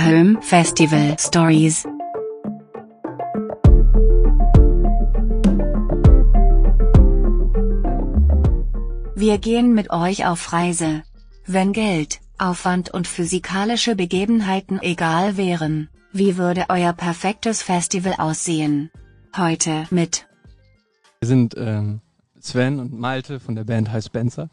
Stockholm Festival Stories. Wir gehen mit euch auf Reise. Wenn Geld, Aufwand und physikalische Begebenheiten egal wären, wie würde euer perfektes Festival aussehen? Heute mit. Wir sind ähm, Sven und Malte von der Band High Spencer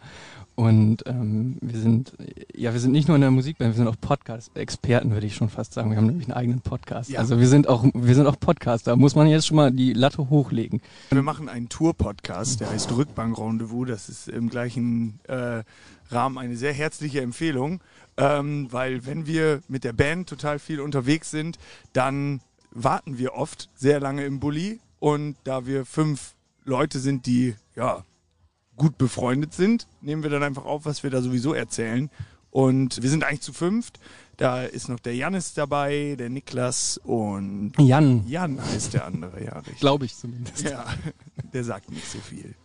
und ähm, wir sind, ja, wir sind nicht nur in der Musikband, wir sind auch Podcast-Experten, würde ich schon fast sagen. Wir haben nämlich einen eigenen Podcast. Ja. Also wir sind auch, wir sind auch Podcaster. Muss man jetzt schon mal die Latte hochlegen. Wir machen einen Tour-Podcast, der heißt Rückbank-Rendezvous. Das ist im gleichen äh, Rahmen eine sehr herzliche Empfehlung, ähm, weil wenn wir mit der Band total viel unterwegs sind, dann warten wir oft sehr lange im Bulli und da wir fünf Leute sind, die ja gut befreundet sind, nehmen wir dann einfach auf, was wir da sowieso erzählen. Und wir sind eigentlich zu fünft. Da ist noch der Janis dabei, der Niklas und Jan. Jan heißt der andere, ja, richtig. Glaube ich zumindest. Ja, der sagt nicht so viel.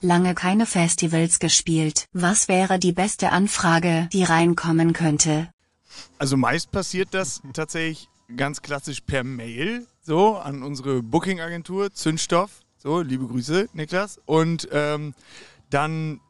Lange keine Festivals gespielt. Was wäre die beste Anfrage, die reinkommen könnte? Also meist passiert das tatsächlich ganz klassisch per Mail, so an unsere Booking-Agentur Zündstoff so, liebe Grüße, Niklas. Und ähm, dann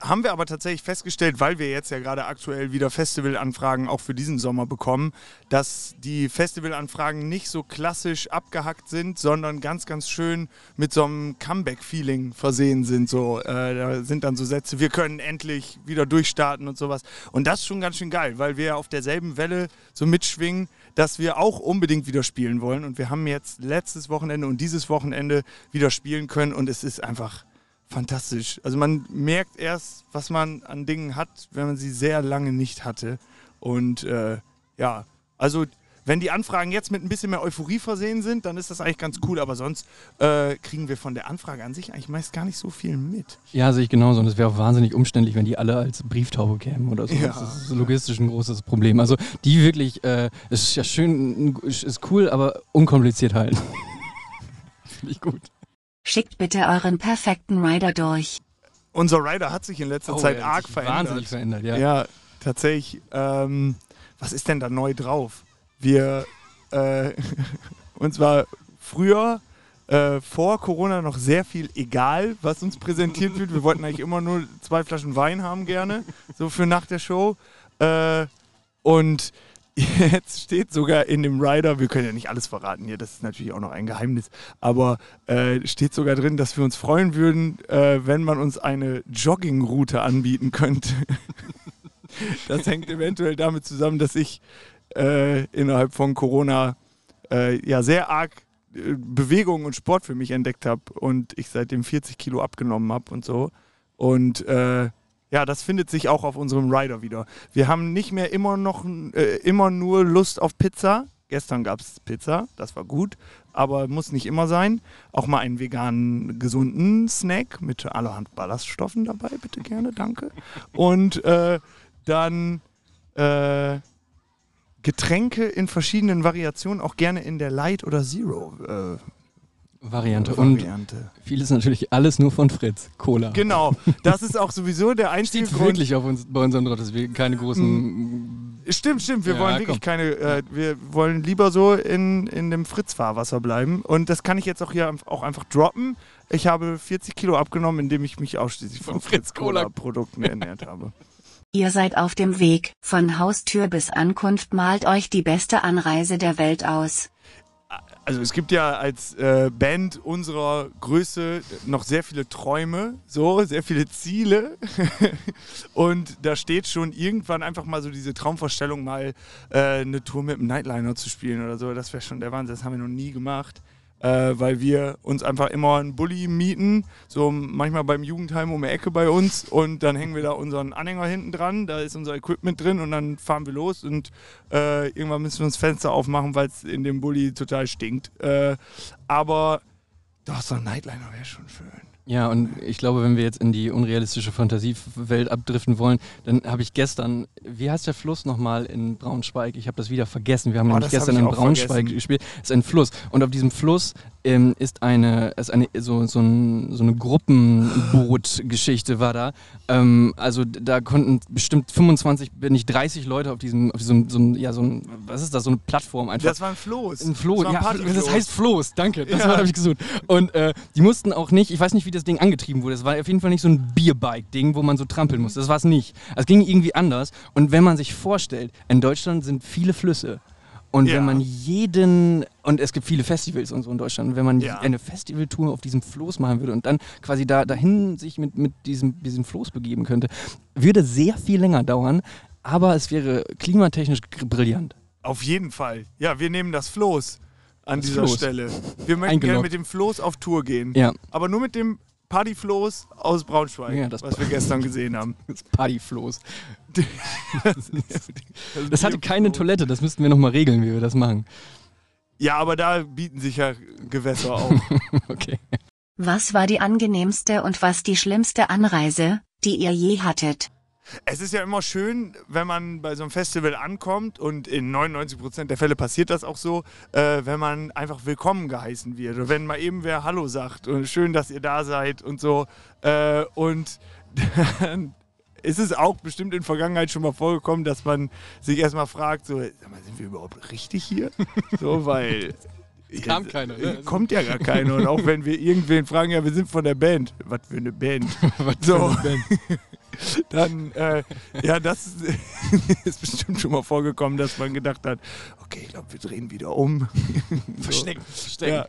haben wir aber tatsächlich festgestellt, weil wir jetzt ja gerade aktuell wieder Festivalanfragen auch für diesen Sommer bekommen, dass die Festivalanfragen nicht so klassisch abgehackt sind, sondern ganz, ganz schön mit so einem Comeback-Feeling versehen sind. So, äh, da sind dann so Sätze, wir können endlich wieder durchstarten und sowas. Und das ist schon ganz schön geil, weil wir auf derselben Welle so mitschwingen dass wir auch unbedingt wieder spielen wollen. Und wir haben jetzt letztes Wochenende und dieses Wochenende wieder spielen können und es ist einfach fantastisch. Also man merkt erst, was man an Dingen hat, wenn man sie sehr lange nicht hatte. Und äh, ja, also wenn die Anfragen jetzt mit ein bisschen mehr Euphorie versehen sind, dann ist das eigentlich ganz cool. Aber sonst äh, kriegen wir von der Anfrage an sich eigentlich meist gar nicht so viel mit. Ja, sehe ich genauso. Und es wäre auch wahnsinnig umständlich, wenn die alle als Brieftaube kämen oder so. Ja. Das ist logistisch ein großes Problem. Also die wirklich, äh, ist ja schön, ist cool, aber unkompliziert halten. Finde ich gut. Schickt bitte euren perfekten Rider durch. Unser Rider hat sich in letzter oh, Zeit arg verändert. Wahnsinnig verändert, ja. Ja, tatsächlich. Ähm, was ist denn da neu drauf? Wir, äh, uns war früher äh, vor Corona noch sehr viel egal, was uns präsentiert wird. Wir wollten eigentlich immer nur zwei Flaschen Wein haben gerne, so für nach der Show. Äh, und jetzt steht sogar in dem Rider, wir können ja nicht alles verraten hier, das ist natürlich auch noch ein Geheimnis, aber äh, steht sogar drin, dass wir uns freuen würden, äh, wenn man uns eine Joggingroute anbieten könnte. das hängt eventuell damit zusammen, dass ich äh, innerhalb von Corona äh, ja sehr arg äh, Bewegung und Sport für mich entdeckt habe und ich seitdem 40 Kilo abgenommen habe und so. Und äh, ja, das findet sich auch auf unserem Rider wieder. Wir haben nicht mehr immer noch äh, immer nur Lust auf Pizza. Gestern gab es Pizza, das war gut, aber muss nicht immer sein. Auch mal einen veganen, gesunden Snack mit allerhand Ballaststoffen dabei, bitte gerne, danke. Und äh, dann äh, Getränke in verschiedenen Variationen, auch gerne in der Light oder Zero äh, Variante. Variante. Und vieles natürlich alles nur von Fritz, Cola. Genau, das ist auch sowieso der Einstieg. Steht wirklich auf uns, bei unseren dass wir keine großen. Hm. Stimmt, stimmt. Wir ja, wollen wirklich komm. keine. Äh, wir wollen lieber so in, in dem Fritz-Fahrwasser bleiben. Und das kann ich jetzt auch hier auch einfach droppen. Ich habe 40 Kilo abgenommen, indem ich mich ausschließlich von, von Fritz-Cola-Produkten ernährt habe. Ihr seid auf dem Weg, von Haustür bis Ankunft malt euch die beste Anreise der Welt aus. Also es gibt ja als äh, Band unserer Größe noch sehr viele Träume, so sehr viele Ziele und da steht schon irgendwann einfach mal so diese Traumvorstellung mal äh, eine Tour mit einem Nightliner zu spielen oder so. Das wäre schon der Wahnsinn. Das haben wir noch nie gemacht äh, weil wir uns einfach immer einen Bulli mieten, so manchmal beim Jugendheim um die Ecke bei uns und dann hängen wir da unseren Anhänger hinten dran, da ist unser Equipment drin und dann fahren wir los und äh, irgendwann müssen wir uns Fenster aufmachen, weil es in dem Bulli total stinkt. Äh, aber doch, so ein Nightliner wäre schon schön. Ja, und ich glaube, wenn wir jetzt in die unrealistische Fantasiewelt abdriften wollen, dann habe ich gestern, wie heißt der Fluss nochmal in Braunschweig? Ich habe das wieder vergessen. Wir haben Oh, nämlich hab gestern ich in Braunschweig vergessen. gespielt. Es ist ein Fluss. Und auf diesem Fluss ähm, ist eine, ist eine so, so, ein, so eine Gruppenboot-Geschichte war da. Ähm, also da konnten bestimmt 25, wenn nicht 30 Leute auf diesem, auf diesem, so ein, ja, so ein, was ist das, so eine Plattform einfach. Das war ein Floß. Ein Floß, Das ja, das heißt Floß, danke, das Ja. Habe ich gesucht. Und äh, die mussten auch nicht, ich weiß nicht, wie das Ding angetrieben wurde, es war auf jeden Fall nicht so ein Bierbike-Ding, wo man so trampeln musste, das war es nicht. Es ging irgendwie anders und wenn man sich vorstellt, in Deutschland sind viele Flüsse und Ja. wenn man jeden, und es gibt viele Festivals und so in Deutschland, und wenn man Ja. eine Festivaltour auf diesem Floß machen würde und dann quasi da dahin sich mit, mit diesem, diesem Floß begeben könnte, würde sehr viel länger dauern, aber es wäre klimatechnisch brillant. Auf jeden Fall. Ja, wir nehmen das Floß an Das dieser Floß. Stelle. Wir möchten gerne mit dem Floß auf Tour gehen. Ja, Aber nur mit dem Partyfloß aus Braunschweig, Ja, das was wir gestern gesehen haben. das Partyfloß. Das hatte keine Toilette, das müssten wir nochmal regeln, wie wir das machen. Ja, aber da bieten sich ja Gewässer auf. Okay. Was war die angenehmste und was die schlimmste Anreise, die ihr je hattet? Es ist ja immer schön, wenn man bei so einem Festival ankommt und in 99% der Fälle passiert das auch so, äh, wenn man einfach willkommen geheißen wird. Oder wenn mal eben wer Hallo sagt und schön, dass ihr da seid und so. Äh, und dann ist es auch bestimmt in der Vergangenheit schon mal vorgekommen, dass man sich erstmal fragt, so, sind wir überhaupt richtig hier? So, weil... Es kam keiner, ne? Also- Kommt ja gar keiner. Und auch wenn wir irgendwen fragen, ja, wir sind von der Band. Was für eine Band? Was So. für eine Band. dann, äh, ja, das ist bestimmt schon mal vorgekommen, dass man gedacht hat, okay, ich glaube, wir drehen wieder um. Verstecken, verstecken. Ja,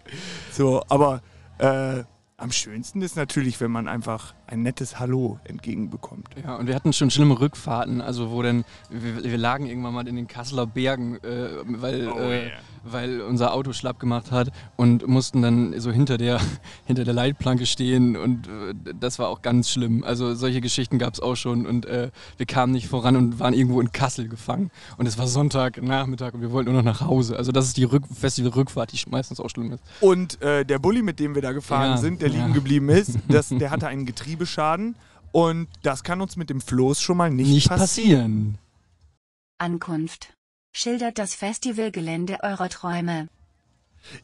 so, aber äh, am schönsten ist natürlich, wenn man einfach ein nettes Hallo entgegenbekommt. Ja, und wir hatten schon schlimme Rückfahrten, also wo dann, wir, wir lagen irgendwann mal in den Kasseler Bergen, äh, weil, Oh, äh, yeah. weil unser Auto schlapp gemacht hat und mussten dann so hinter der, hinter der Leitplanke stehen und äh, das war auch ganz schlimm. Also solche Geschichten gab es auch schon und äh, wir kamen nicht voran und waren irgendwo in Kassel gefangen. Und es war Sonntagnachmittag und wir wollten nur noch nach Hause. Also das ist die Rück Festival-Rückfahrt, die meistens auch schlimm ist. Und äh, der Bulli, mit dem wir da gefahren Ja, sind, der ja. liegen geblieben ist, das, der hatte einen Getriebeschaden. Und das kann uns mit dem Floß schon mal nicht, Nicht passieren. passieren. Ankunft. Schildert das Festivalgelände eurer Träume.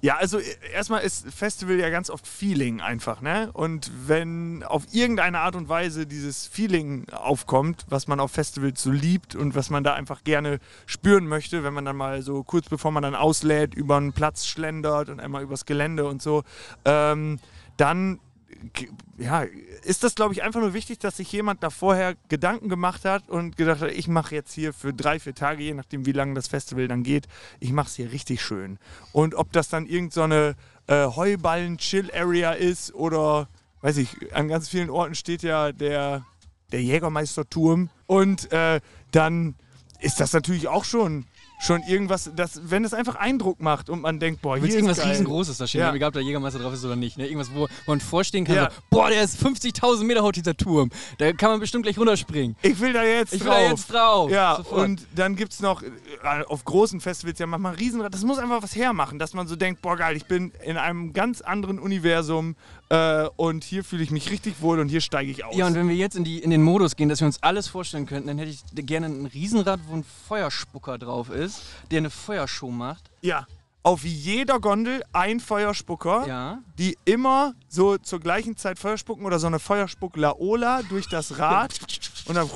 Ja, also äh, erstmal ist Festival ja ganz oft Feeling einfach, ne? Und wenn auf irgendeine Art und Weise dieses Feeling aufkommt, was man auf Festivals so liebt und was man da einfach gerne spüren möchte, wenn man dann mal so kurz bevor man dann auslädt, über einen Platz schlendert und einmal übers Gelände und so, ähm, dann ja, ist das, glaube ich, einfach nur wichtig, dass sich jemand da vorher Gedanken gemacht hat und gedacht hat, ich mache jetzt hier für drei, vier Tage, je nachdem, wie lange das Festival dann geht, ich mache es hier richtig schön. Und ob das dann irgendeine so äh, Heuballen-Chill-Area ist oder, weiß ich, an ganz vielen Orten steht ja der, der Jägermeisterturm und äh, dann ist das natürlich auch schon, schon irgendwas, das, wenn es einfach Eindruck macht und man denkt, boah, hier ist irgendwas geil. riesengroßes da stehen, Ja. egal ob der Jägermeister drauf ist oder nicht. Ne? Irgendwas, wo man vorstehen kann, Ja. so, boah, der ist 50.000 Meter hoch, dieser Turm. Da kann man bestimmt gleich runterspringen. Ich will da jetzt Ich will drauf. da jetzt drauf. Ja, Sofort. und dann gibt es noch äh, auf großen Festivals ja manchmal Riesenrad. Das muss einfach was hermachen, dass man so denkt, boah geil, ich bin in einem ganz anderen Universum äh, und hier fühle ich mich richtig wohl und hier steige ich aus. Ja, und wenn wir jetzt in, die, in den Modus gehen, dass wir uns alles vorstellen könnten, dann hätte ich gerne ein Riesenrad, wo ein Feuerspucker drauf ist, der eine Feuershow macht. ja, auf jeder Gondel ein Feuerspucker, Ja. die immer so zur gleichen Zeit Feuer spucken oder so eine Feuerspuck-Laola durch das Rad und dann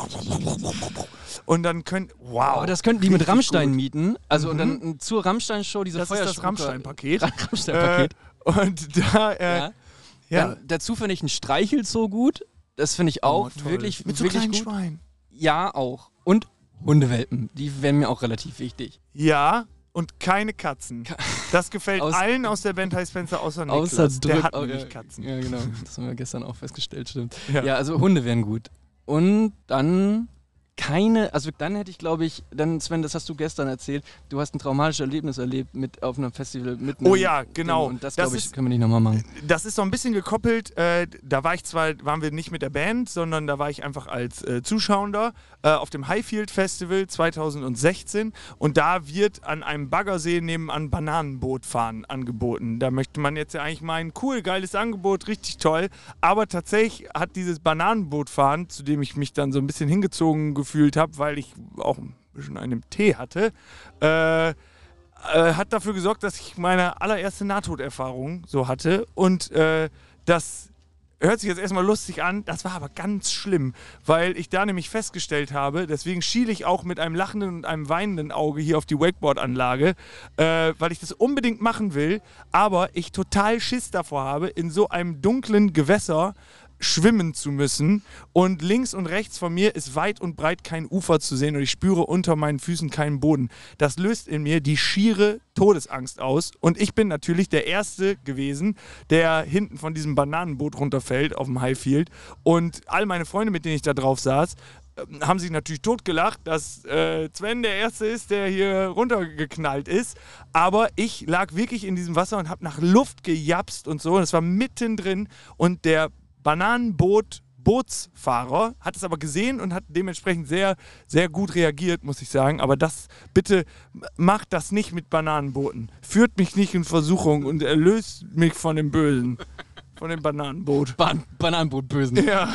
und dann können, wow. Aber das könnten die mit Rammstein gut. mieten. Also und Mhm. dann zur Rammstein-Show diese Das ist das Feuerspucker. Rammstein-Paket. Rammstein-Paket. Äh, und da, äh, ja. Ja. Dann, dazu finde ich ein Streichelzoo gut. Das finde ich auch Oh, wirklich, mit so wirklich kleinen gut. Schweinen. Ja, auch. Und Hundewelpen. Die wären mir auch relativ wichtig. Ja, und keine Katzen. Das gefällt Aus- allen aus der Band High Spencer außer Niklas. Außer der Drück- hat oh, nämlich ja, Katzen. Ja, genau. Das haben wir gestern auch festgestellt, stimmt. Ja. Ja, also Hunde wären gut. Und dann keine, also dann hätte ich glaube ich, dann Sven, das hast du gestern erzählt, du hast ein traumatisches Erlebnis erlebt mit auf einem Festival mit einem Oh ja, genau. Ding und das, Das glaube ich, ist- können wir nicht nochmal machen. Das ist so ein bisschen gekoppelt. Äh, da war ich zwar, waren wir nicht mit der Band, sondern da war ich einfach als äh, Zuschauender äh, auf dem Highfield Festival 2016 und da wird an einem Baggersee nebenan Bananenbootfahren angeboten. Da möchte man jetzt ja eigentlich meinen, cool, geiles Angebot, richtig toll. Aber tatsächlich hat dieses Bananenbootfahren, zu dem ich mich dann so ein bisschen hingezogen gefühlt habe, weil ich auch ein bisschen einen Tee hatte, äh, äh, hat dafür gesorgt, dass ich meine allererste Nahtoderfahrung so hatte. Und äh, das hört sich jetzt erstmal lustig an, das war aber ganz schlimm, weil ich da nämlich festgestellt habe, deswegen schiele ich auch mit einem lachenden und einem weinenden Auge hier auf die Wakeboard-Anlage, äh, weil ich das unbedingt machen will, aber ich total Schiss davor habe, in so einem dunklen Gewässer schwimmen zu müssen und links und rechts von mir ist weit und breit kein Ufer zu sehen und ich spüre unter meinen Füßen keinen Boden. Das löst in mir die schiere Todesangst aus und ich bin natürlich der Erste gewesen, der hinten von diesem Bananenboot runterfällt auf dem Highfield und all meine Freunde, mit denen ich da drauf saß, ähm, haben sich natürlich totgelacht, dass äh, Sven der Erste ist, der hier runtergeknallt ist. Aber ich lag wirklich in diesem Wasser und habe nach Luft gejapst und so. Und es war mittendrin. Und der Bananenboot Bootsfahrer hat es aber gesehen und hat dementsprechend sehr, sehr gut reagiert, muss ich sagen. Aber das, bitte macht das nicht mit Bananenbooten. Führt mich nicht in Versuchung und erlöst mich von dem Bösen. Von dem Bananenboot. Ban Bananenbootbösen. Ja.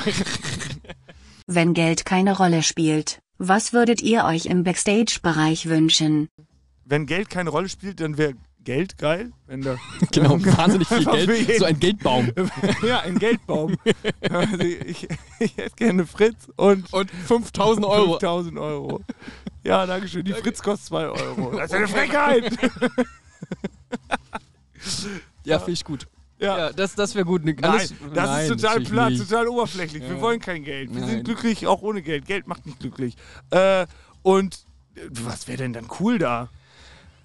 Wenn Geld keine Rolle spielt, was würdet ihr euch im Backstage-Bereich wünschen? Wenn Geld keine Rolle spielt, dann wäre Geld geil. Wenn da Genau, wahnsinnig viel Geld. So ein Geldbaum. ja, ein Geldbaum. Also ich, ich hätte gerne Fritz und, Und 5000 Euro. 5000 Euro. Ja, danke schön. Die Fritz kostet 2 Euro. Das ist eine Frechheit. Ja, finde ich gut. Ja. Ja, das, das wäre gut. Nein, Alles, das nein, ist total platt, nicht. total oberflächlich. Wir Ja. wollen kein Geld. Wir Nein. sind glücklich auch ohne Geld. Geld macht nicht glücklich. Äh, und äh, was wäre denn dann cool da?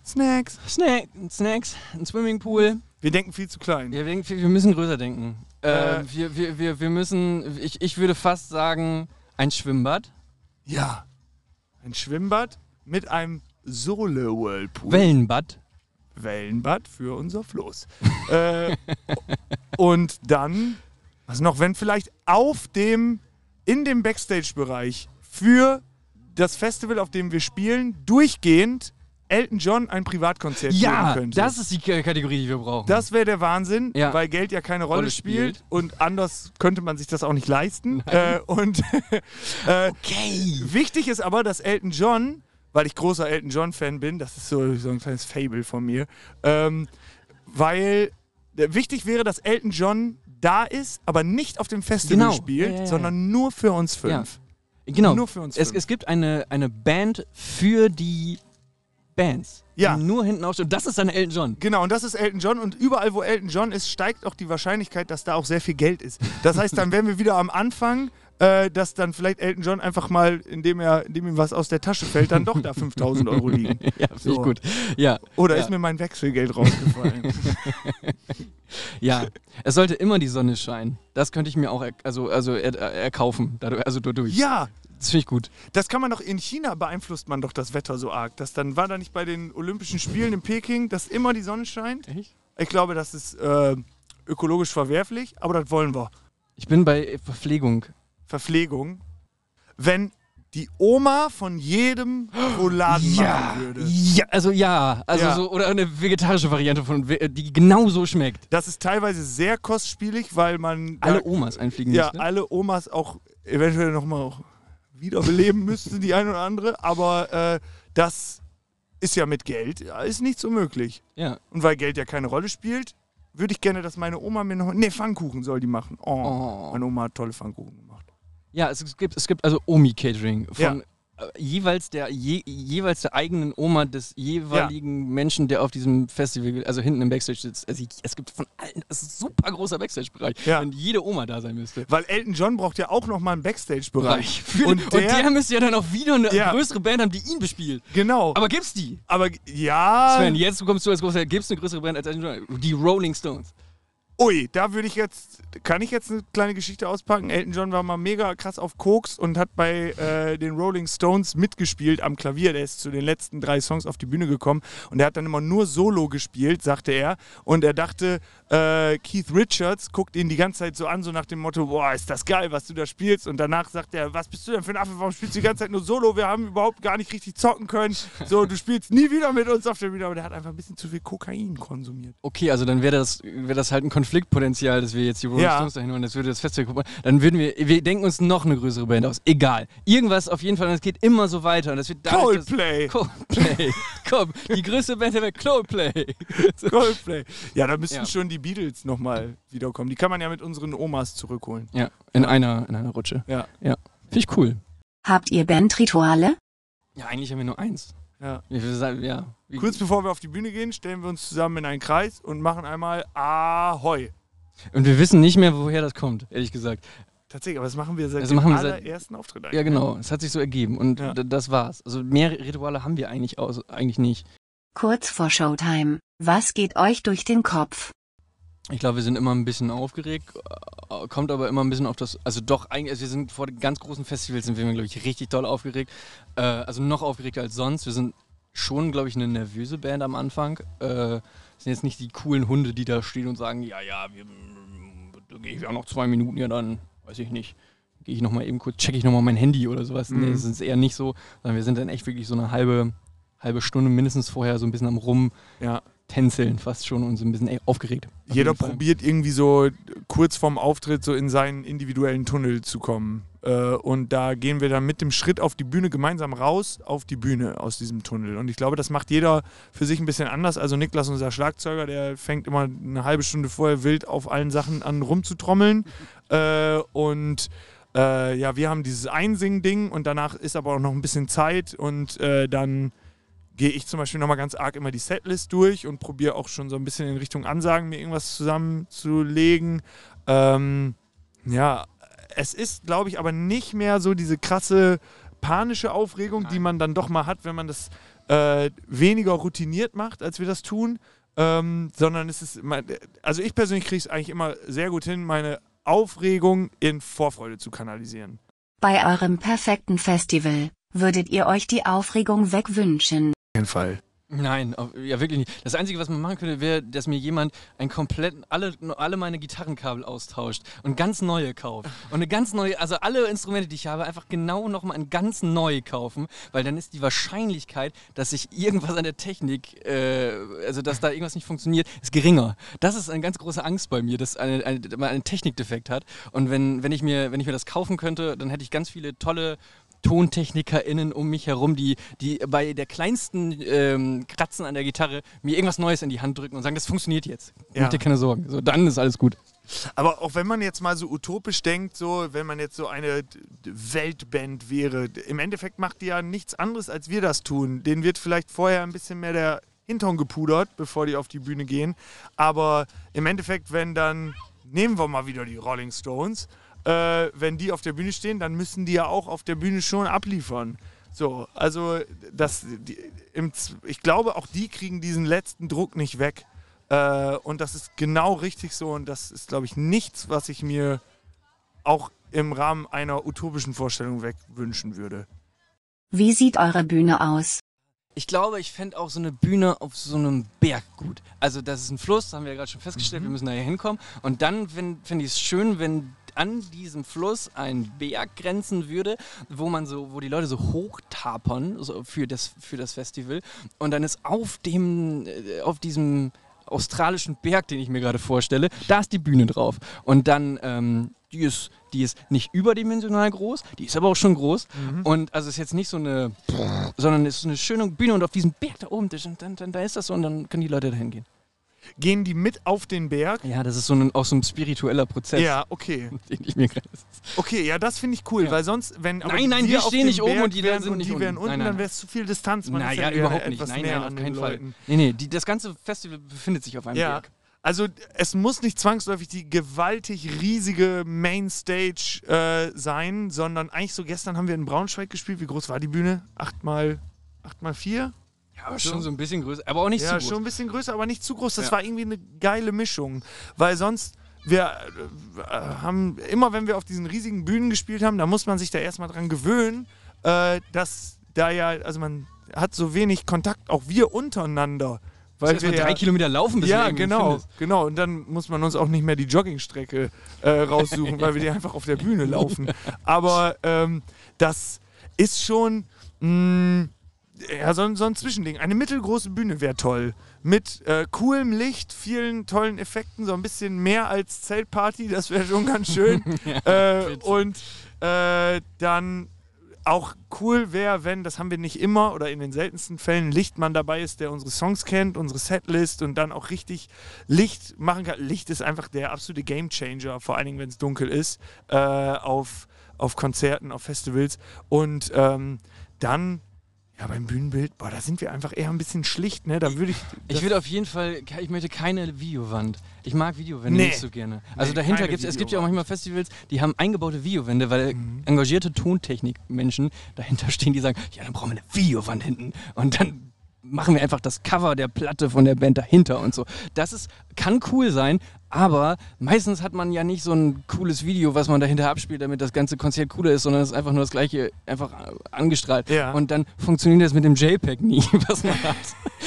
Snacks. Snack, Snacks, ein Swimmingpool. Wir denken viel zu klein. Ja, wir, wir müssen größer denken. Äh, Äh. wir, wir, wir, wir müssen, ich, ich würde fast sagen, ein Schwimmbad. Ja. Ein Schwimmbad mit einem Sohle-Whirlpool. Wellenbad. Wellenbad für unser Floß. äh, und dann, was noch, wenn vielleicht auf dem, in dem Backstage-Bereich für das Festival, auf dem wir spielen, durchgehend Elton John ein Privatkonzert geben Ja, könnte. das ist die Kategorie, die wir brauchen. Das wäre der Wahnsinn, Ja. weil Geld ja keine Rolle, Rolle spielt. spielt. und anders könnte man sich das auch nicht leisten. Äh, und äh, okay. Wichtig ist aber, dass Elton John, weil ich großer Elton John-Fan bin, das ist so, so ein kleines Fable von mir, ähm, weil äh, wichtig wäre, dass Elton John da ist, aber nicht auf dem Festival Genau. spielt, Ja, ja, ja. sondern nur für uns fünf. Genau. Nur für uns es, fünf. es gibt eine, eine Band für die Bands. Ja. Die nur hinten aufstehen. Das ist dann Elton John. Genau, und das ist Elton John. Und überall, wo Elton John ist, steigt auch die Wahrscheinlichkeit, dass da auch sehr viel Geld ist. Das heißt, dann wären wir wieder am Anfang, äh, dass dann vielleicht Elton John einfach mal, indem, er, indem ihm was aus der Tasche fällt, dann doch da 5000 Euro liegen. Ja, finde So. ich gut. Ja. Oder ja. ist mir mein Wechselgeld rausgefallen? Ja, es sollte immer die Sonne scheinen. Das könnte ich mir auch er, also, also er, erkaufen. Dadurch, also dadurch. ja, Das finde ich gut. Das kann man doch, in China beeinflusst man doch das Wetter so arg. Das dann war da nicht bei den Olympischen Spielen in Peking, dass immer die Sonne scheint. Echt? Ich glaube, das ist äh, ökologisch verwerflich, aber das wollen wir. Ich bin bei Verpflegung. Verpflegung. Wenn die Oma von jedem Rouladen machen würde. Ja, also ja. Also Ja. so, oder eine vegetarische Variante von, die genauso schmeckt. Das ist teilweise sehr kostspielig, weil man Alle Omas einfliegen ja, müssen. Ne? alle Omas auch eventuell nochmal wiederbeleben müsste, die eine oder andere. Aber äh, das ist ja mit Geld, ja, ist nichts unmöglich. Ja. Und weil Geld ja keine Rolle spielt, würde ich gerne, dass meine Oma mir noch. Ne, Pfannkuchen soll die machen. Oh, Oh. Meine Oma hat tolle Pfannkuchen gemacht. Ja, es, gibt, es gibt also Omi-Catering von Ja. Jeweils, der, je, jeweils der eigenen Oma des jeweiligen Menschen, der auf diesem Festival, also hinten im Backstage sitzt. Also ich, es gibt von allen, es ist ein super großer Backstage-Bereich, Ja. wenn jede Oma da sein müsste. Weil Elton John braucht ja auch nochmal einen Backstage-Bereich. Und und, der- der, müsste ja dann auch wieder eine Ja. größere Band haben, die ihn bespielt. Genau. Aber gibt's die? Aber ja. Sven, jetzt kommst du als großer, gibt's eine größere Band als Elton John? Die Rolling Stones. Ui, da würde ich jetzt, kann ich jetzt eine kleine Geschichte auspacken? Elton John war mal mega krass auf Koks und hat bei äh, den Rolling Stones mitgespielt am Klavier. Der ist zu den letzten drei Songs auf die Bühne gekommen und der hat dann immer nur Solo gespielt, sagte er. Und er dachte, äh, Keith Richards guckt ihn die ganze Zeit so an, so nach dem Motto, boah, ist das geil, was du da spielst. Und danach sagt er, was bist du denn für ein Affe, warum spielst du die ganze Zeit nur Solo? Wir haben überhaupt gar nicht richtig zocken können. So, du spielst nie wieder mit uns auf der Bühne. Aber der hat einfach ein bisschen zu viel Kokain konsumiert. Okay, also dann wäre das, wär das halt ein Konfliktpotenzial, dass wir jetzt die Rolling Ja. Stones dahin holen, das würde das Festival gucken. Dann würden wir, wir denken uns noch eine größere Band aus. Egal. Irgendwas auf jeden Fall, und es geht immer so weiter. Und das wird dadurch, dass- Coldplay. Coldplay. Komm, die größte Band der Welt, Coldplay. Coldplay. Ja, da müssten Ja. schon die Beatles nochmal wiederkommen. Die kann man ja mit unseren Omas zurückholen. Ja, in einer, in einer Rutsche. Ja. Ja. Finde ich cool. Habt ihr Bandrituale? Ja, eigentlich haben wir nur eins. Ja. Sagen, ja. Wie- Kurz bevor wir auf die Bühne gehen, stellen wir uns zusammen in einen Kreis und machen einmal Ahoi. Und wir wissen nicht mehr, woher das kommt, ehrlich gesagt. Tatsächlich, aber das machen wir seit Das dem machen wir seit- allerersten Auftritt Ja, genau. Es hat sich so ergeben. Und Ja. das war's. Also mehr Rituale haben wir eigentlich aus, eigentlich nicht. Kurz vor Showtime. Was geht euch durch den Kopf? Ich glaube, wir sind immer ein bisschen aufgeregt, äh, kommt aber immer ein bisschen auf das, also doch, eigentlich, also wir sind vor den ganz großen Festivals sind wir, glaube ich, richtig doll aufgeregt. Äh, also noch aufgeregter als sonst. Wir sind schon, glaube ich, eine nervöse Band am Anfang. Äh, sind jetzt nicht die coolen Hunde, die da stehen und sagen, ja, ja, wir, da gehe ich ja noch zwei Minuten, ja dann, weiß ich nicht. Gehe ich nochmal eben kurz, checke ich nochmal mein Handy oder sowas. Nee, Mhm. das ist eher nicht so, sondern wir sind dann echt wirklich so eine halbe, halbe Stunde mindestens vorher so ein bisschen am Ja. Rumtänzeln fast schon und so ein bisschen ey, aufgeregt. Auf Jeder probiert irgendwie so kurz vorm Auftritt so in seinen individuellen Tunnel zu kommen. Äh, und da gehen wir dann mit dem Schritt auf die Bühne gemeinsam raus auf die Bühne aus diesem Tunnel. Und ich glaube, das macht jeder für sich ein bisschen anders. Also Niklas, unser Schlagzeuger, der fängt immer eine halbe Stunde vorher wild auf allen Sachen an rumzutrommeln. Äh, und äh, ja, wir haben dieses Einsingen-Ding und danach ist aber auch noch ein bisschen Zeit und dann gehe ich zum Beispiel nochmal ganz arg immer die Setlist durch und probiere auch schon so ein bisschen in Richtung Ansagen mir irgendwas zusammenzulegen. Ähm, ja, es ist, glaube ich, aber nicht mehr so diese krasse panische Aufregung, die Nein. man dann doch mal hat, wenn man das äh, weniger routiniert macht, als wir das tun. Ähm, sondern es ist, mein- also ich persönlich kriege es eigentlich immer sehr gut hin, meine Aufregung in Vorfreude zu kanalisieren. Bei eurem perfekten Festival, würdet ihr euch die Aufregung wegwünschen? Jeden Fall. Nein, ja wirklich nicht. Das Einzige, was man machen könnte, wäre, dass mir jemand ein komplett, alle, alle meine Gitarrenkabel austauscht und ganz neue kauft. Und eine ganz neue, also alle Instrumente, die ich habe, einfach genau nochmal ein ganz neu kaufen, weil dann ist die Wahrscheinlichkeit, dass sich irgendwas an der Technik, äh, also dass da irgendwas nicht funktioniert, ist geringer. Das ist eine ganz große Angst bei mir, dass eine, eine, man einen Technikdefekt hat. Und wenn, wenn, ich mir, wenn ich mir das kaufen könnte, dann hätte ich ganz viele tolle TontechnikerInnen um mich herum, die, die bei der kleinsten ähm, Kratzen an der Gitarre mir irgendwas Neues in die Hand drücken und sagen, das funktioniert jetzt. Ja. Mach dir keine Sorgen. So, dann ist alles gut. Aber auch wenn man jetzt mal so utopisch denkt, so wenn man jetzt so eine Weltband wäre, im Endeffekt macht die ja nichts anderes, als wir das tun. Denen wird vielleicht vorher ein bisschen mehr der Hintern gepudert, bevor die auf die Bühne gehen. Aber im Endeffekt, wenn dann, nehmen wir mal wieder die Rolling Stones, äh, wenn die auf der Bühne stehen, dann müssen die ja auch auf der Bühne schon abliefern. So, also das, die, im, ich glaube, auch die kriegen diesen letzten Druck nicht weg. Äh, und das ist genau richtig so. Und das ist, glaube ich, nichts, was ich mir auch im Rahmen einer utopischen Vorstellung wegwünschen würde. Wie sieht eure Bühne aus? Ich glaube, ich fände auch so eine Bühne auf so einem Berg gut. Also das ist ein Fluss, haben wir ja gerade schon festgestellt, wir müssen da ja hinkommen. Und dann fände ich es schön, wenn an diesem Fluss ein Berg grenzen würde, wo man so, wo die Leute so hochtapern so für, das, für das Festival. Und dann ist auf dem, äh, auf diesem australischen Berg, den ich mir gerade vorstelle, da ist die Bühne drauf. Und dann, ähm, die ist, die ist nicht überdimensional groß, die ist aber auch schon groß. Und also ist jetzt nicht so eine, sondern es ist eine schöne Bühne und auf diesem Berg da oben, dann, da ist das so und dann können die Leute da hingehen. Gehen die mit auf den Berg? Ja, das ist so ein, auch so ein spiritueller Prozess, Ja, okay. den ich mir gerade. Okay, ja, das finde ich cool, Ja. weil sonst, wenn Nein, nein, wir stehen nicht oben und die wären sind und die wären unten. Nein, nein, dann wäre es zu viel Distanz. Man Naja, ja überhaupt nicht. etwas Nein, nein, auf keinen Fall. Leuten. Nee, nee, die, das ganze Festival befindet sich auf einem Ja. Berg. Also es muss nicht zwangsläufig die gewaltig riesige Mainstage äh, sein, sondern eigentlich so gestern haben wir in Braunschweig gespielt. Wie groß war die Bühne? Acht mal, acht mal vier? Ja, aber schon so ein bisschen größer, aber auch nicht ja, zu groß. schon ein bisschen größer, aber nicht zu groß. Das Ja. war irgendwie eine geile Mischung. Weil sonst, wir äh, haben, immer wenn wir auf diesen riesigen Bühnen gespielt haben, da muss man sich da erstmal dran gewöhnen, äh, dass da ja, also man hat so wenig Kontakt, auch wir untereinander. Weil wir drei ja, Kilometer laufen, bis ja, genau, findest. genau. Und dann muss man uns auch nicht mehr die Joggingstrecke äh, raussuchen, weil wir die einfach auf der Bühne laufen. Aber ähm, das ist schon mh, ja, so, ein- so ein Zwischending. Eine mittelgroße Bühne wäre toll. Mit äh, coolem Licht, vielen tollen Effekten, so ein bisschen mehr als Zeltparty, das wäre schon ganz schön. äh, und äh, dann auch cool wäre, wenn, das haben wir nicht immer oder in den seltensten Fällen, Lichtmann dabei ist, der unsere Songs kennt, unsere Setlist und dann auch richtig Licht machen kann. Licht ist einfach der absolute Gamechanger, vor allen Dingen, wenn es dunkel ist, äh, auf, auf Konzerten, auf Festivals. Und ähm, dann, ja, beim Bühnenbild, boah, da sind wir einfach eher ein bisschen schlicht, ne? Da würde ich. Ich würde auf jeden Fall, ich möchte keine Videowand. Ich mag Videowände Nee. nicht so gerne. Also Nee, dahinter gibt es, es gibt ja auch manchmal Festivals, die haben eingebaute Videowände, weil Mhm. engagierte Tontechnikmenschen dahinter stehen, die sagen, ja, dann brauchen wir eine Videowand hinten. Und dann machen wir einfach das Cover der Platte von der Band dahinter und so. Das ist, kann cool sein, aber meistens hat man ja nicht so ein cooles Video, was man dahinter abspielt, damit das ganze Konzert cooler ist, sondern es ist einfach nur das gleiche, einfach angestrahlt. Ja. Und dann funktioniert das mit dem JPEG nie, was man hat.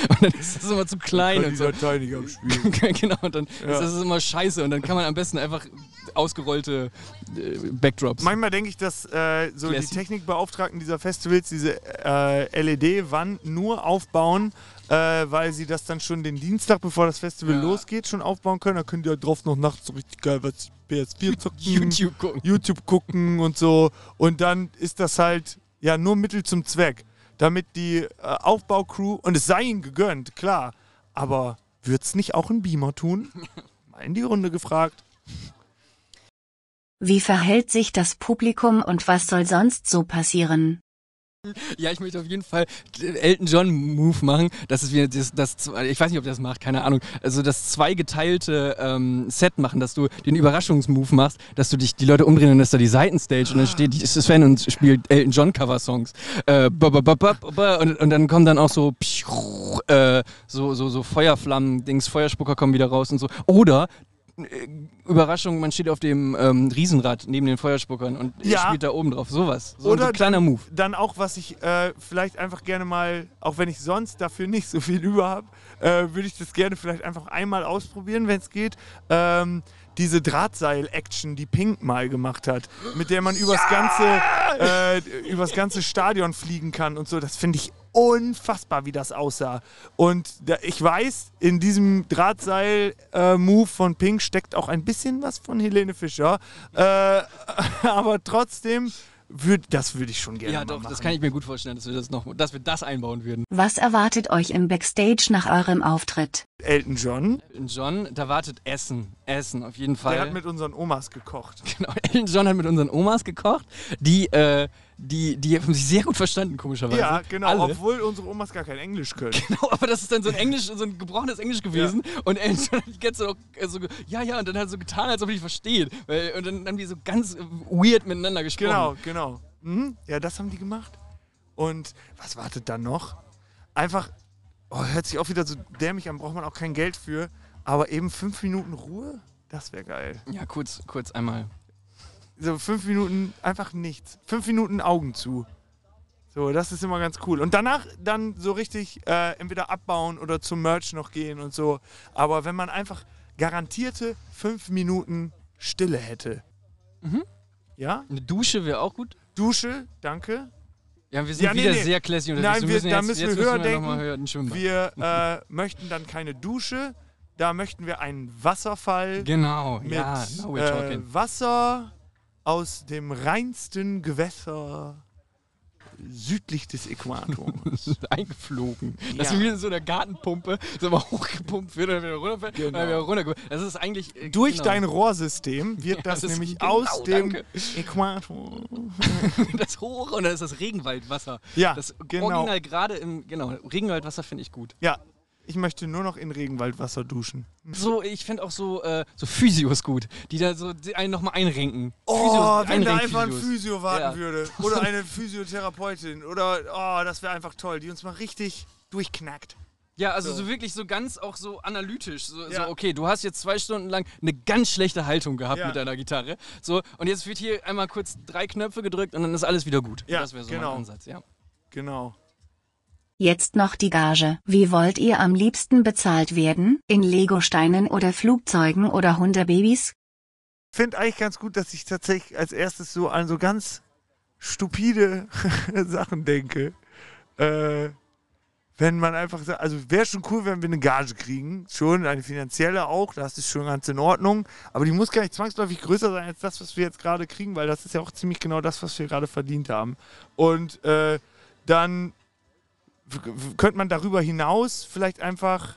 Und dann ist das immer zu klein und so. Tiny am Spiel. genau, und dann Ja. ist das immer scheiße und dann kann man am besten einfach ausgerollte äh, Backdrops. Manchmal denke ich, dass äh, so Classy. die Technikbeauftragten dieser Festivals diese äh, LED-Wand nur aufbauen, äh, weil sie das dann schon den Dienstag, bevor das Festival Ja. losgeht, schon aufbauen können. Da können die ja drauf noch nachts so richtig geil was PS4 zocken, YouTube gucken. YouTube gucken und so. Und dann ist das halt ja nur Mittel zum Zweck, damit die äh, Aufbaucrew, und es sei ihnen gegönnt, klar, aber wird's nicht auch ein Beamer tun? Mal in die Runde gefragt. Wie verhält sich das Publikum und was soll sonst so passieren? Ja, ich möchte auf jeden Fall Elton John Move machen. Das ist wieder das, das ich weiß nicht, ob der das macht, keine Ahnung. Also das zweigeteilte ähm, Set machen, dass du den Überraschungsmove machst, dass du dich die Leute umdrehen und dass da die Seitenstage und dann steht Sven und spielt Elton John. Äh, ba- ba- ba- und, und dann kommen dann auch so äh, so, so, so Feuerflammen, Dings, Feuerspucker kommen wieder raus und so. Oder äh, Überraschung, man steht auf dem ähm, Riesenrad neben den Feuerspuckern und Ja. spielt da oben drauf. Sowas. So, Oder so ein kleiner Move. dann auch, was ich äh, vielleicht einfach gerne mal, auch wenn ich sonst dafür nicht so viel über habe, äh, würde ich das gerne vielleicht einfach einmal ausprobieren, wenn es geht. Ähm, diese Drahtseil-Action, die Pink mal gemacht hat, mit der man übers, ganze, äh, übers ganze Stadion fliegen kann und so, das finde ich unfassbar, wie das aussah. Und da, ich weiß, in diesem Drahtseil-Move von Pink steckt auch ein bisschen was von Helene Fischer. Äh, aber trotzdem, würd, das würde ich schon gerne Ja, mal doch, machen. das kann ich mir gut vorstellen, dass wir das noch, dass wir das einbauen würden. Was erwartet euch im Backstage nach eurem Auftritt? Elton John, Elton John, da wartet Essen. Essen, auf jeden Fall. der hat mit unseren Omas gekocht. genau, Elton John hat mit unseren Omas gekocht. Die, äh, die, die haben sich sehr gut verstanden, komischerweise. Ja, genau, Alle. obwohl unsere Omas gar kein Englisch können. Genau, aber das ist dann so ein Englisch, so ein gebrochenes Englisch gewesen. Und Elton hat die ganze auch äh, so, ja, ja, und dann hat er so getan, als ob er die versteht. Weil, und dann haben die so ganz weird miteinander gesprochen. Genau, genau. Mhm. Ja, das haben die gemacht. Und was wartet dann noch? Einfach, oh, hört sich auch wieder so dämlich an, braucht man auch kein Geld für. Aber eben fünf Minuten Ruhe, das wäre geil. Ja, kurz, kurz einmal. So fünf Minuten einfach nichts. Fünf Minuten Augen zu. So, das ist immer ganz cool. Und danach dann so richtig äh, entweder abbauen oder zum Merch noch gehen und so. Aber wenn man einfach garantierte fünf Minuten Stille hätte. Mhm. Ja? Eine Dusche wäre auch gut. Dusche, danke. Ja, wir sind Ja, nee, wieder nee. sehr classy unterwegs. Nein, wir- da jetzt, müssen wir jetzt höher müssen wir denken. höher. Wir äh, möchten dann keine Dusche. Da möchten wir einen Wasserfall Genau, mit ja, now we're äh, talking. Wasser aus dem reinsten Gewässer südlich des Äquators. eingeflogen. Das Ja. ist wie so einer Gartenpumpe, so mal hochgepumpt wird und dann wieder runterfällt und dann Genau. wieder runtergeht. Das ist eigentlich. äh, Durch genau. dein Rohrsystem wird Ja, das, das nämlich genau, aus dem danke. Äquator. das hoch und dann ist das Regenwaldwasser. Ja, Das genau. original gerade im. Genau, Regenwaldwasser finde ich gut. Ja, ich möchte nur noch in Regenwaldwasser duschen. So, ich finde auch so, äh, so Physios gut, die da so die einen nochmal einrenken. Oh, Physios, wenn da einfach ein. Physio warten Ja. würde. Oder eine Physiotherapeutin. Oder, oh, das wäre einfach toll. Die uns mal richtig durchknackt. Ja, also so. So. wirklich so ganz auch so analytisch. So, Ja. so, okay, du hast jetzt zwei Stunden lang eine ganz schlechte Haltung gehabt Ja. mit deiner Gitarre. So, und jetzt wird hier einmal kurz drei Knöpfe gedrückt und dann ist alles wieder gut. Ja, das wäre so genau. mein Ansatz, ja. Genau. Jetzt noch die Gage. Wie wollt ihr am liebsten bezahlt werden? In Legosteinen oder Flugzeugen oder Hundebabys? finde eigentlich ganz gut, dass ich tatsächlich als erstes so an so ganz stupide Sachen denke. Äh, wenn man einfach sagt, also wäre schon cool, wenn wir eine Gage kriegen, schon eine finanzielle auch, das ist schon ganz in Ordnung, aber die muss gar nicht zwangsläufig größer sein als das, was wir jetzt gerade kriegen, weil das ist ja auch ziemlich genau das, was wir gerade verdient haben. Und äh, dann könnte man darüber hinaus vielleicht einfach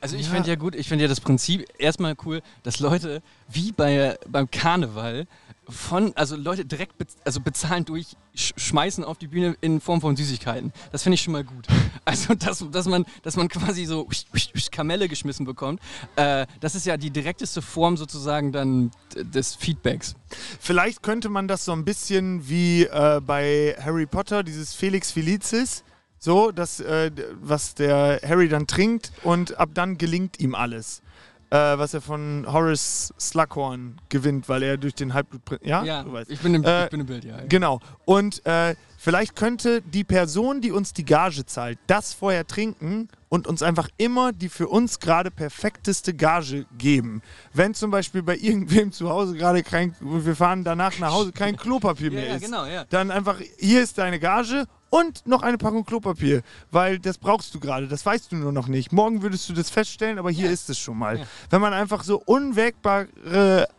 Also ich Ja. finde ja gut, ich finde ja das Prinzip erstmal cool, dass Leute wie bei, beim Karneval von, also Leute direkt bez also bezahlen durch, sch schmeißen auf die Bühne in Form von Süßigkeiten. Das finde ich schon mal gut. Also dass, dass, man, dass man quasi so usch, usch, Kamelle geschmissen bekommt, äh, das ist ja die direkteste Form sozusagen dann des Feedbacks. Vielleicht könnte man das so ein bisschen wie äh, bei Harry Potter, dieses Felix Felicis, so, dass, äh, was der Harry dann trinkt und ab dann gelingt ihm alles. Äh, was er von Horace Slughorn gewinnt, weil er durch den Halbblut... Ja, Ja, Du weißt. ich bin, im, Äh, ich bin im Bild, ja. Genau. Und äh, vielleicht könnte die Person, die uns die Gage zahlt, das vorher trinken und uns einfach immer die für uns gerade perfekteste Gage geben. Wenn zum Beispiel bei irgendwem zu Hause gerade kein, wir fahren danach nach Hause, kein Klopapier Ja, mehr ja, ist, genau, ja. dann einfach, hier ist deine Gage und noch eine Packung Klopapier, weil das brauchst du gerade, das weißt du nur noch nicht. Morgen würdest du das feststellen, aber hier Ja. ist es schon mal. Ja. Wenn man einfach so unwägbare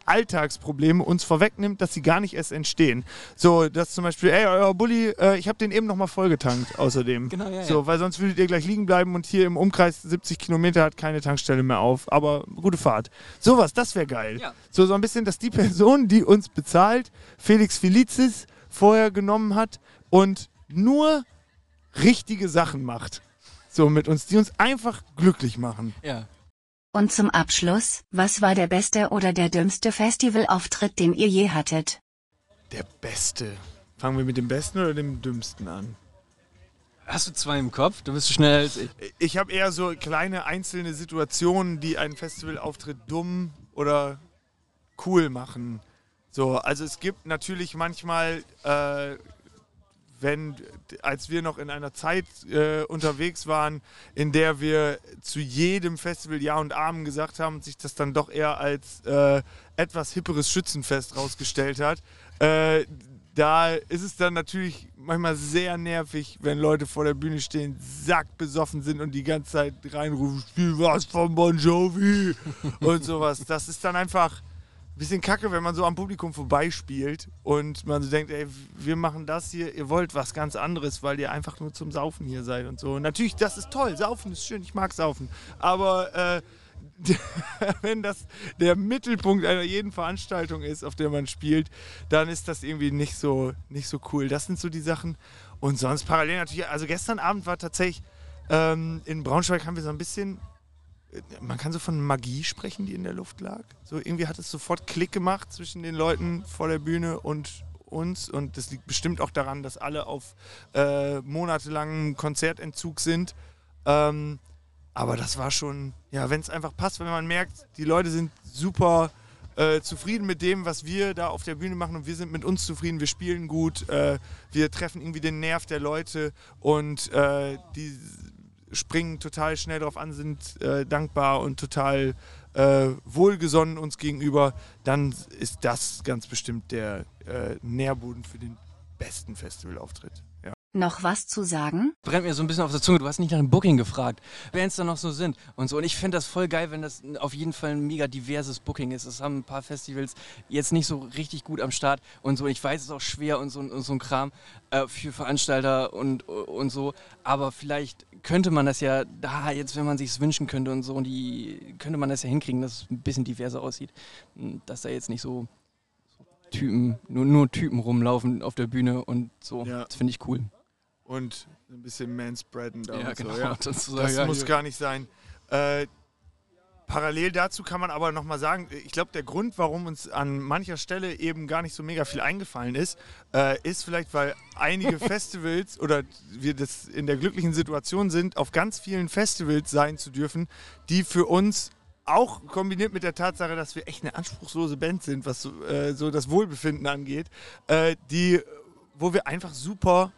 Alltagsprobleme uns vorwegnimmt, dass sie gar nicht erst entstehen. So, dass zum Beispiel, ey, euer Bulli, äh, ich habe den eben noch mal vollgetankt, außerdem. Genau, ja, So, weil sonst würdet ihr gleich liegen bleiben und hier im Umkreis 70 Kilometer hat keine Tankstelle mehr auf. Aber gute Fahrt. Sowas, das wäre geil. So, so ein bisschen, dass die Person, die uns bezahlt, Felix Felicis vorher genommen hat und nur richtige Sachen macht. So mit uns, die uns einfach glücklich machen. ja. Und zum Abschluss, was war der beste oder der dümmste Festivalauftritt, den ihr je hattet? Der Beste. Fangen wir mit dem Besten oder dem Dümmsten an? Hast du zwei im Kopf? Du bist so schneller als ich. Ich habe eher so kleine einzelne Situationen, die einen Festivalauftritt dumm oder cool machen. So, also es gibt natürlich manchmal, äh, wenn, als wir noch in einer Zeit äh, unterwegs waren, in der wir zu jedem Festival Ja und Amen gesagt haben und sich das dann doch eher als äh, etwas hipperes Schützenfest rausgestellt hat, äh, da ist es dann natürlich manchmal sehr nervig, wenn Leute vor der Bühne stehen, sackbesoffen sind und die ganze Zeit reinrufen, spiel was von Bon Jovi und sowas. Das ist dann einfach ein bisschen kacke, wenn man so am Publikum vorbeispielt und man so denkt, ey, wir machen das hier, ihr wollt was ganz anderes, weil ihr einfach nur zum Saufen hier seid und so. Und natürlich, das ist toll, Saufen ist schön, ich mag Saufen. Aber äh, wenn das der Mittelpunkt einer jeden Veranstaltung ist, auf der man spielt, dann ist das irgendwie nicht so, nicht so cool. Das sind so die Sachen. Und sonst parallel natürlich, also gestern Abend war tatsächlich ähm, in Braunschweig haben wir so ein bisschen, man kann so von Magie sprechen, die in der Luft lag. So irgendwie hat es sofort Klick gemacht zwischen den Leuten vor der Bühne und uns. Und das liegt bestimmt auch daran, dass alle auf äh, monatelangen Konzertentzug sind. Ähm, aber das war schon, ja, wenn es einfach passt, wenn man merkt, die Leute sind super äh, zufrieden mit dem, was wir da auf der Bühne machen und wir sind mit uns zufrieden, wir spielen gut, äh, wir treffen irgendwie den Nerv der Leute und äh, die springen total schnell drauf an, sind äh, dankbar und total äh, wohlgesonnen uns gegenüber, dann ist das ganz bestimmt der äh, Nährboden für den besten Festivalauftritt. Noch was zu sagen? brennt mir so ein bisschen auf der Zunge. Du hast nicht nach dem Booking gefragt, wer es da noch so sind und so. Und ich finde das voll geil, wenn das auf jeden Fall ein mega diverses Booking ist. Das haben ein paar Festivals jetzt nicht so richtig gut am Start und so. Ich weiß, es ist auch schwer und so, und so ein Kram äh, für Veranstalter und, und so. Aber vielleicht könnte man das ja da jetzt, wenn man sich wünschen könnte und so, und die könnte man das ja hinkriegen, dass es ein bisschen diverser aussieht. Dass da jetzt nicht so Typen, nur, nur Typen rumlaufen auf der Bühne und so. Ja. Das finde ich cool. Und ein bisschen manspreaden da Ja, und genau. so. Ja. Das, Das ja, muss hier. gar nicht sein. Äh, parallel dazu kann man aber nochmal sagen, ich glaube, der Grund, warum uns an mancher Stelle eben gar nicht so mega viel eingefallen ist, äh, ist vielleicht, weil einige Festivals oder wir das in der glücklichen Situation sind, auf ganz vielen Festivals sein zu dürfen, die für uns auch kombiniert mit der Tatsache, dass wir echt eine anspruchslose Band sind, was so, äh, so das Wohlbefinden angeht, äh, die, wo wir einfach super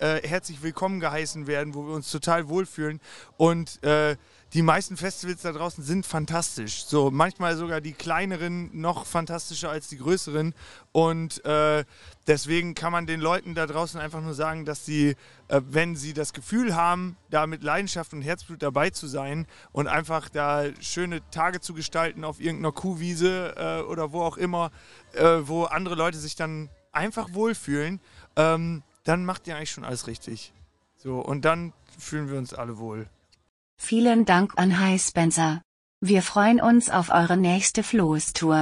äh, herzlich willkommen geheißen werden, wo wir uns total wohlfühlen. Und äh, die meisten Festivals da draußen sind fantastisch. So manchmal sogar die kleineren noch fantastischer als die größeren. Und äh, deswegen kann man den Leuten da draußen einfach nur sagen, dass sie, äh, wenn sie das Gefühl haben, da mit Leidenschaft und Herzblut dabei zu sein und einfach da schöne Tage zu gestalten auf irgendeiner Kuhwiese äh, oder wo auch immer, äh, wo andere Leute sich dann einfach wohlfühlen, ähm, dann macht ihr eigentlich schon alles richtig. So, und dann fühlen wir uns alle wohl. Vielen Dank an Hi Spencer. Wir freuen uns auf eure nächste Floßtour.